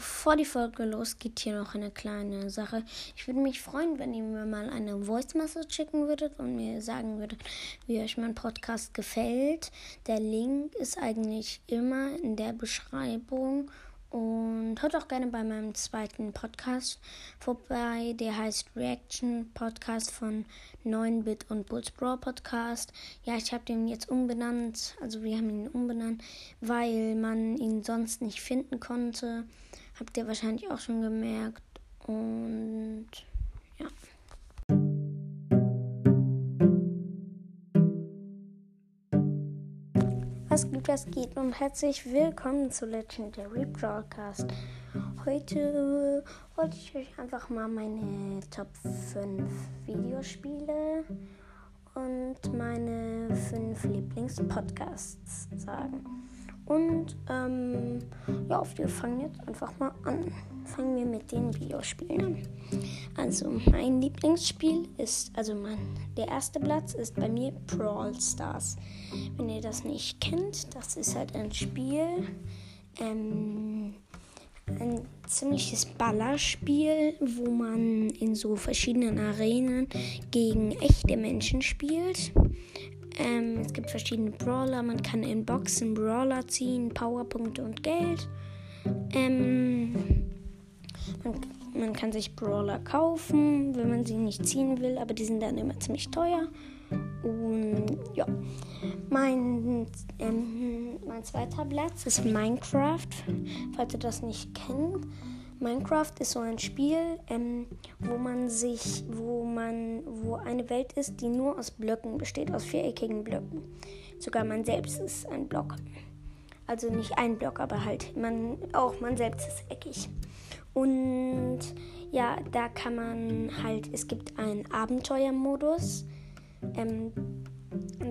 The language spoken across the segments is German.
bevor die Folge losgeht, hier noch eine kleine Sache. Ich würde mich freuen, wenn ihr mir mal eine Voice Message schicken würdet und mir sagen würdet, wie euch mein Podcast gefällt. Der Link ist eigentlich immer in der Beschreibung. Und hört auch gerne bei meinem zweiten Podcast vorbei. Der heißt Reaction Podcast von 9-Bit und Bulls Brawl Podcast. Ja, ich habe den jetzt umbenannt. Also wir haben ihn umbenannt, weil man ihn sonst nicht finden konnte. Habt ihr wahrscheinlich auch schon gemerkt. Und ja. Was gibt, was geht und herzlich willkommen zu Legendary Broadcast. Heute wollte ich euch einfach mal meine Top 5 Videospiele und meine 5 Lieblingspodcasts sagen. Und ähm, ja, wir fangen jetzt einfach mal an. Fangen wir mit den Videospielen an. Also mein Lieblingsspiel ist, also mein, der erste Platz ist bei mir Brawl Stars. Wenn ihr das nicht kennt, das ist halt ein Spiel, ähm, ein ziemliches Ballerspiel, wo man in so verschiedenen Arenen gegen echte Menschen spielt. Ähm, es gibt verschiedene Brawler. Man kann in Boxen Brawler ziehen, Powerpunkte und Geld. Ähm, man, man, kann sich Brawler kaufen, wenn man sie nicht ziehen will, aber die sind dann immer ziemlich teuer. Und ja, mein, ähm, mein zweiter Platz ist Minecraft, falls ihr das nicht kennt. Minecraft ist so ein Spiel, ähm, wo man sich, wo man, wo eine Welt ist, die nur aus Blöcken besteht, aus viereckigen Blöcken. Sogar man selbst ist ein Block. Also nicht ein Block, aber halt man, auch man selbst ist eckig. Und ja, da kann man halt, es gibt einen Abenteuermodus. Ähm,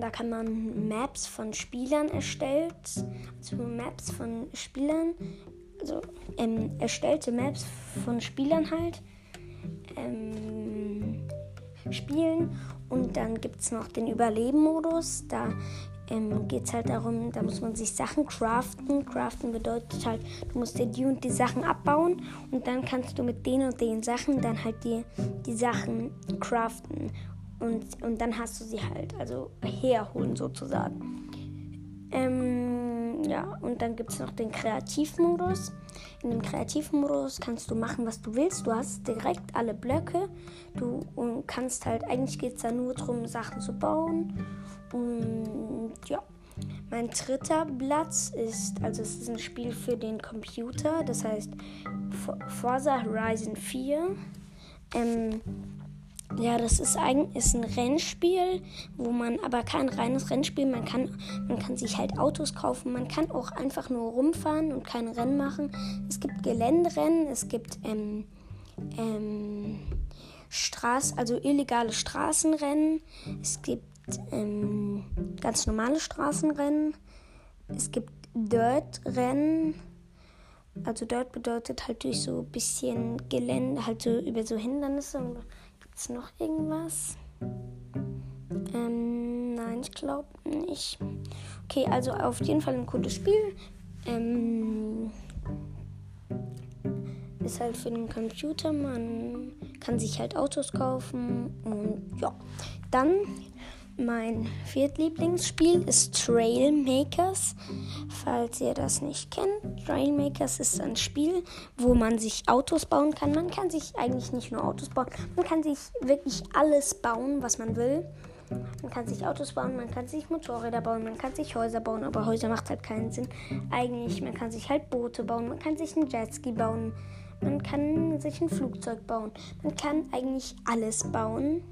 da kann man Maps von Spielern erstellen, also Maps von Spielern also ähm, erstellte Maps von Spielern halt ähm, spielen. Und dann gibt es noch den Überleben-Modus. Da ähm, geht es halt darum, da muss man sich Sachen craften. Craften bedeutet halt, du musst dir die und die Sachen abbauen und dann kannst du mit den und den Sachen dann halt die, die Sachen craften. Und, und dann hast du sie halt, also herholen sozusagen. Ähm, ja, und dann gibt es noch den Kreativmodus. In dem Kreativmodus kannst du machen, was du willst. Du hast direkt alle Blöcke. Du und kannst halt, eigentlich geht es da nur darum, Sachen zu bauen. Und ja. Mein dritter Platz ist, also es ist ein Spiel für den Computer, das heißt Forza Horizon 4. Ähm, ja, das ist eigentlich ist ein Rennspiel, wo man aber kein reines Rennspiel, man kann man kann sich halt Autos kaufen, man kann auch einfach nur rumfahren und kein Rennen machen. Es gibt Geländerennen, es gibt ähm, ähm, Straß, also illegale Straßenrennen, es gibt ähm, ganz normale Straßenrennen, es gibt Dirt-Rennen. Also Dirt bedeutet halt durch so ein bisschen Gelände, halt so über so Hindernisse es noch irgendwas? Ähm, nein, ich glaube nicht. Okay, also auf jeden Fall ein cooles Spiel. Ähm, ist halt für den Computer. Man kann sich halt Autos kaufen und ja. Dann mein viertlieblingsspiel ist Trailmakers. Falls ihr das nicht kennt, Trailmakers ist ein Spiel, wo man sich Autos bauen kann. Man kann sich eigentlich nicht nur Autos bauen, man kann sich wirklich alles bauen, was man will. Man kann sich Autos bauen, man kann sich Motorräder bauen, man kann sich Häuser bauen, aber Häuser macht halt keinen Sinn. Eigentlich, man kann sich halt Boote bauen, man kann sich einen Jetski bauen, man kann sich ein Flugzeug bauen. Man kann eigentlich alles bauen.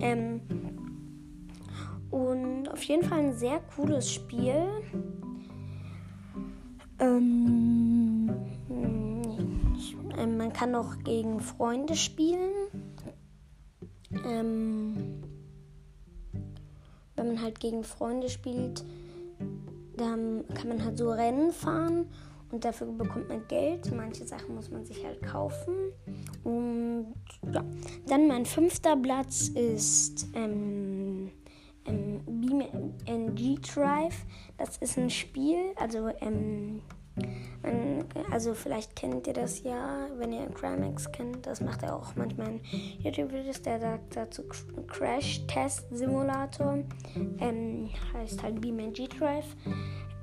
Ähm, und auf jeden Fall ein sehr cooles Spiel. Ähm, man kann auch gegen Freunde spielen. Ähm, wenn man halt gegen Freunde spielt, dann kann man halt so Rennen fahren und dafür bekommt man Geld. Manche Sachen muss man sich halt kaufen. Und ja, dann mein fünfter Platz ist ähm, ähm, BeamNG Drive. Das ist ein Spiel, also ähm, Also vielleicht kennt ihr das ja, wenn ihr Crimex kennt. Das macht er auch manchmal in YouTube-Videos. Der sagt dazu Crash Test Simulator. Ähm, heißt halt BeamNG Drive.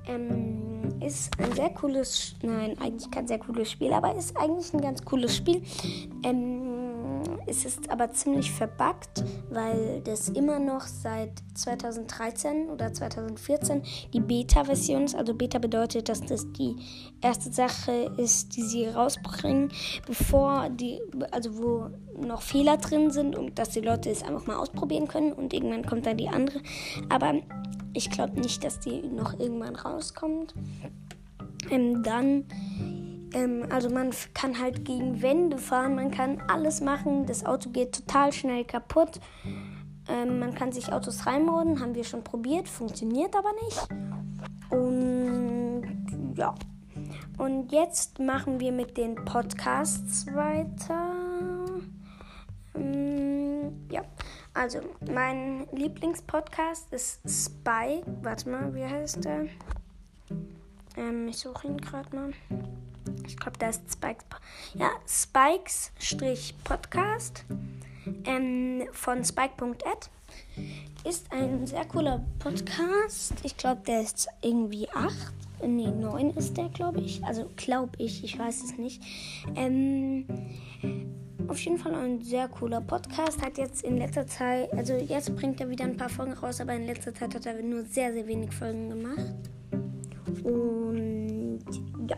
Ähm, ist ein sehr cooles, nein, eigentlich kein sehr cooles Spiel, aber ist eigentlich ein ganz cooles Spiel. Ähm, es ist aber ziemlich verbuggt, weil das immer noch seit 2013 oder 2014 die Beta-Version ist. Also Beta bedeutet, dass das die erste Sache ist, die sie rausbringen, bevor die, also wo noch Fehler drin sind und dass die Leute es einfach mal ausprobieren können und irgendwann kommt dann die andere. Aber ich glaube nicht, dass die noch irgendwann rauskommt. Ähm, dann ähm, also man kann halt gegen Wände fahren, man kann alles machen. Das Auto geht total schnell kaputt. Ähm, man kann sich Autos reinmoden, haben wir schon probiert, funktioniert aber nicht. Und ja. Und jetzt machen wir mit den Podcasts weiter. Ähm, ja, also mein Lieblingspodcast ist Spike. Warte mal, wie heißt der? Ähm, ich suche ihn gerade mal. Ich glaube, da ist Spikes. Ja, Spikes-Podcast ähm, von Spike.ed ist ein sehr cooler Podcast. Ich glaube, der ist irgendwie 8. Nee, 9 ist der, glaube ich. Also, glaube ich, ich weiß es nicht. Ähm, auf jeden Fall ein sehr cooler Podcast. Hat jetzt in letzter Zeit, also jetzt bringt er wieder ein paar Folgen raus, aber in letzter Zeit hat er nur sehr, sehr wenig Folgen gemacht. Und ja.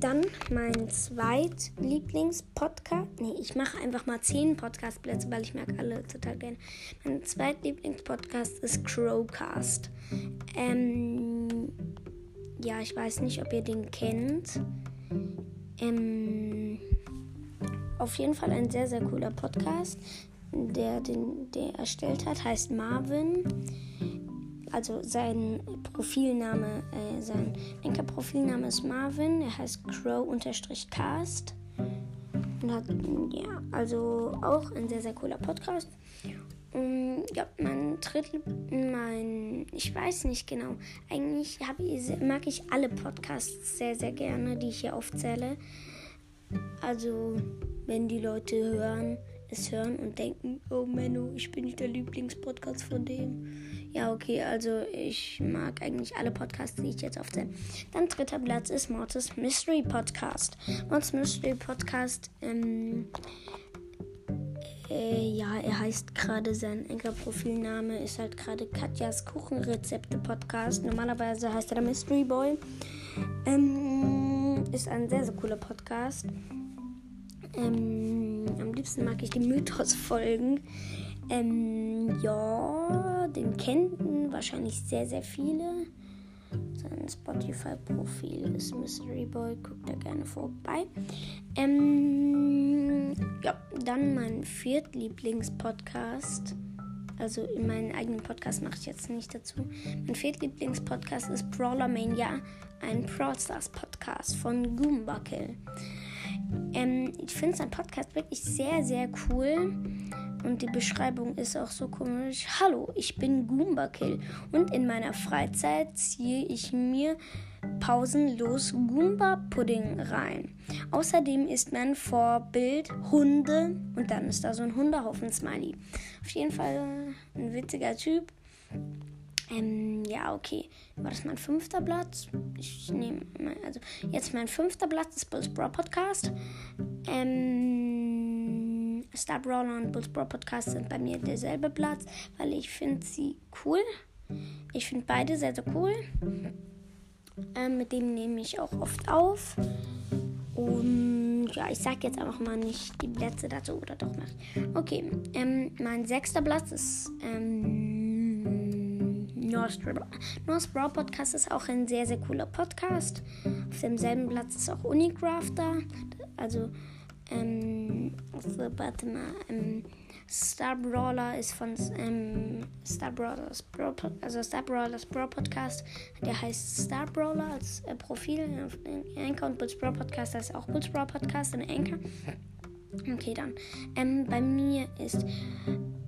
Dann mein zweitlieblingspodcast. Nee, ich mache einfach mal zehn Podcastplätze, weil ich mag alle total gerne. Mein zweitlieblingspodcast ist Crowcast. Ähm, ja, ich weiß nicht, ob ihr den kennt. Ähm, auf jeden Fall ein sehr, sehr cooler Podcast. Der den der erstellt hat, heißt Marvin also sein Profilname, äh, sein Lenkerprofilname ist Marvin, er heißt Crow-Cast. Und hat, ja, also auch ein sehr, sehr cooler Podcast. Und ja, mein Drittel, mein, ich weiß nicht genau. Eigentlich ich, mag ich alle Podcasts sehr, sehr gerne, die ich hier aufzähle. Also, wenn die Leute hören, es hören und denken, oh Menno, ich bin nicht der Lieblingspodcast von dem ja, okay, also ich mag eigentlich alle Podcasts, die ich jetzt aufzähle. Dann dritter Platz ist Mortis Mystery Podcast. Mortis Mystery Podcast, ähm, äh, ja, er heißt gerade, sein Enker-Profilname ist halt gerade Katjas Kuchenrezepte-Podcast. Normalerweise heißt er der Mystery Boy. Ähm, ist ein sehr, sehr cooler Podcast. Ähm, am liebsten mag ich die Mythos-Folgen. Ähm, ja, den kennen wahrscheinlich sehr, sehr viele. Sein Spotify-Profil ist Mystery Boy, guckt da gerne vorbei. Ähm, ja, dann mein Viertlieblingspodcast. Also in meinen eigenen Podcast mache ich jetzt nicht dazu. Mein Viertlieblingspodcast ist Brawler Mania, ein Brawl Stars Podcast von Goombuckle. Ähm, ich finde sein Podcast wirklich sehr, sehr cool. Und die Beschreibung ist auch so komisch. Hallo, ich bin Goomba Kill und in meiner Freizeit ziehe ich mir pausenlos Goomba Pudding rein. Außerdem ist mein Vorbild Hunde und dann ist da so ein Hundehaufen Smiley. Auf jeden Fall ein witziger Typ. Ähm, ja, okay. War das mein fünfter Platz? Ich nehme, also jetzt mein fünfter Platz ist Bulls Bro Podcast. Ähm, Star Brawler und Bulls Bro Podcast sind bei mir derselbe Platz, weil ich finde sie cool. Ich finde beide sehr, sehr cool. Ähm, mit dem nehme ich auch oft auf. Und ja, ich sage jetzt einfach mal nicht die Plätze dazu oder doch nicht. Okay, ähm, mein sechster Platz ist ähm, North Brawl Podcast ist auch ein sehr, sehr cooler Podcast. Auf demselben Platz ist auch Unicrafter. Also ähm, also, warte mal, ähm, Star Brawler ist von ähm, Star Brawlers Bro, also Star Brawlers Bro Podcast. Der heißt Star Brawler als äh, Profil auf Anchor und Bulls Bro Podcast heißt auch Bulls Bro Podcast in Anchor. Okay, dann. Ähm, bei mir ist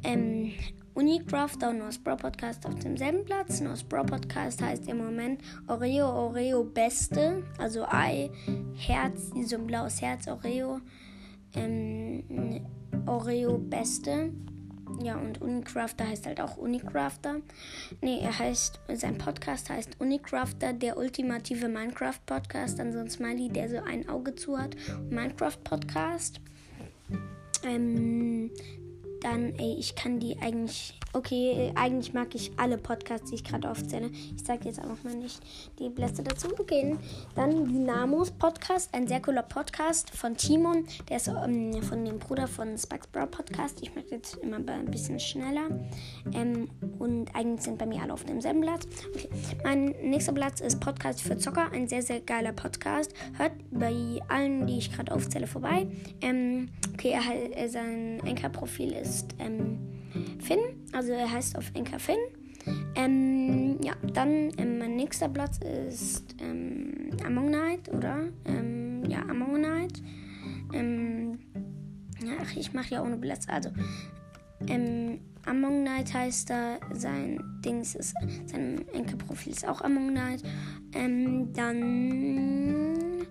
ähm, Unicrafter und Nos Bro Podcast auf demselben Platz. Nos Bro Podcast heißt im Moment Oreo Oreo Beste. Also Ei, Herz, so ein blaues Herz, Oreo. Ähm, Oreo Beste. Ja, und Unicrafter heißt halt auch Unicrafter. Nee, er heißt, sein Podcast heißt Unicrafter, der ultimative Minecraft-Podcast. Ein Smiley, der so ein Auge zu hat. Minecraft-Podcast. Ähm, dann, ey, ich kann die eigentlich Okay, eigentlich mag ich alle Podcasts, die ich gerade aufzähle. Ich sage jetzt einfach mal nicht die Blätter dazu. Okay, dann Dynamos Podcast, ein sehr cooler Podcast von Timon. Der ist ähm, von dem Bruder von Sparks Bro Podcast. Ich mag jetzt immer ein bisschen schneller. Ähm, und eigentlich sind bei mir alle auf demselben Platz. Okay. Mein nächster Platz ist Podcast für Zocker, ein sehr, sehr geiler Podcast. Hört bei allen, die ich gerade aufzähle, vorbei. Ähm, okay, er, sein Enker-Profil ist ähm, Finn. Also er heißt auf Enker Finn. Ähm, ja, dann ähm, mein nächster Platz ist ähm, Among Night, oder? Ähm, ja, Among Night. Ähm, ach, ich mache ja ohne Platz. Also, ähm, Among Night heißt da, sein Dings ist, sein Enker-Profil ist auch Among Night. Ähm, dann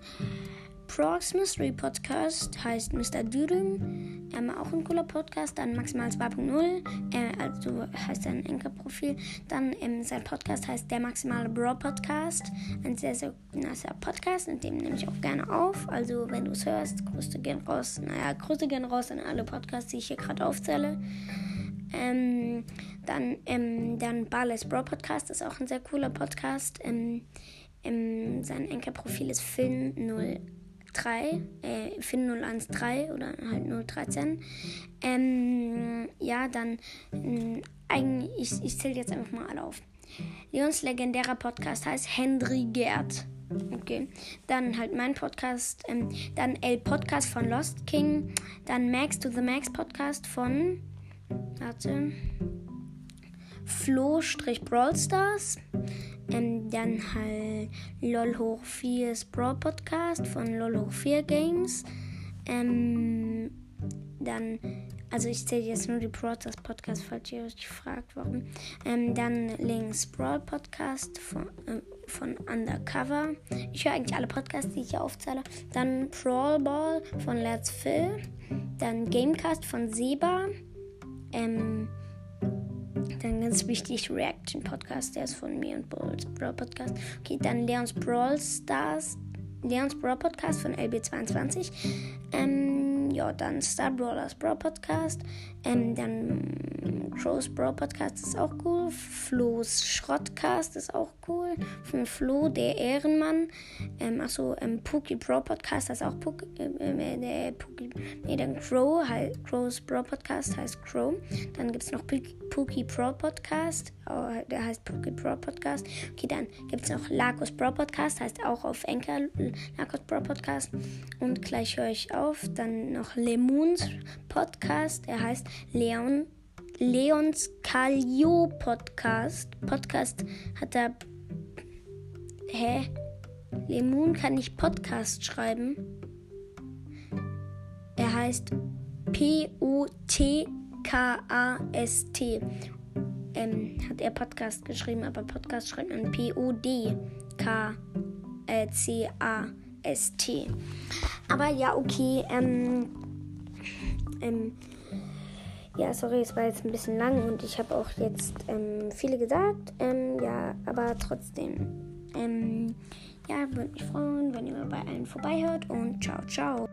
Prox Mystery Podcast heißt Mr. Dürüm. Ähm, auch ein cooler Podcast. Dann Maximal 2.0, äh, also heißt sein Enker-Profil. Dann ähm, sein Podcast heißt Der Maximale Bro Podcast. Ein sehr, sehr nicer Podcast, in dem nehme ich auch gerne auf. Also, wenn du es hörst, Grüße gehen raus. Naja, Grüße gehen raus an alle Podcasts, die ich hier gerade aufzähle. Ähm, dann, ähm, dann Barless Bro Podcast ist auch ein sehr cooler Podcast. Ähm, ähm, sein Enker-Profil ist Finn0 3, äh, Finn 013 oder halt 013. Ähm, ja, dann äh, eigentlich, ich, ich zähle jetzt einfach mal alle auf. Leons legendärer Podcast heißt Henry Gerd. Okay. Dann halt mein Podcast, ähm, dann El Podcast von Lost King, dann Max to the Max Podcast von, warte, Flo-Brawl Stars, ähm, dann halt LOL hoch 4 Sprawl Podcast von LOL hoch 4 Games. Ähm, dann, also ich zähle jetzt nur die Broadcast Podcast, falls ihr euch fragt, warum. Ähm, dann links Sprawl Podcast von, äh, von Undercover. Ich höre eigentlich alle Podcasts, die ich hier aufzähle. Dann Brawl Ball von Let's Phil. Dann Gamecast von Seba. Ähm, dann ganz wichtig, Reaction Podcast, der ist von mir und Balls Brawl Podcast. Okay, dann Leons Brawl Stars, Leons Brawl Podcast von LB22. Ähm, ja, dann Star Brawlers Brawl Podcast. Ähm, dann Crows Brawl Podcast ist auch cool. Flo's Schrottcast ist auch cool. Von Flo, der Ehrenmann. Ähm, achso, ähm, Pookie Brawl Podcast heißt auch Pookie. Äh, der Pookie. Nee, dann Crow, halt, Crows Brawl Podcast heißt Crow. Dann gibt es noch Pookie Pro Podcast. Oh, der heißt Pookie Pro Podcast. Okay, dann gibt es noch Lagos Pro Podcast. Heißt auch auf Enker Lagos Pro Podcast. Und gleich höre ich auf. Dann noch Lemons Podcast. Er heißt Leon, Leons Kalio Podcast. Podcast hat er. Hä? Lemon kann nicht Podcast schreiben. Er heißt P-O-T-K-A-S-T. Ähm, hat er Podcast geschrieben, aber Podcast schreibt man P-O-D-K-C-A-S-T. Aber ja, okay. Ähm, ähm, ja, sorry, es war jetzt ein bisschen lang und ich habe auch jetzt ähm, viele gesagt. Ähm, ja, aber trotzdem. Ähm, ja, würde mich freuen, wenn ihr mal bei allen vorbeihört und ciao, ciao.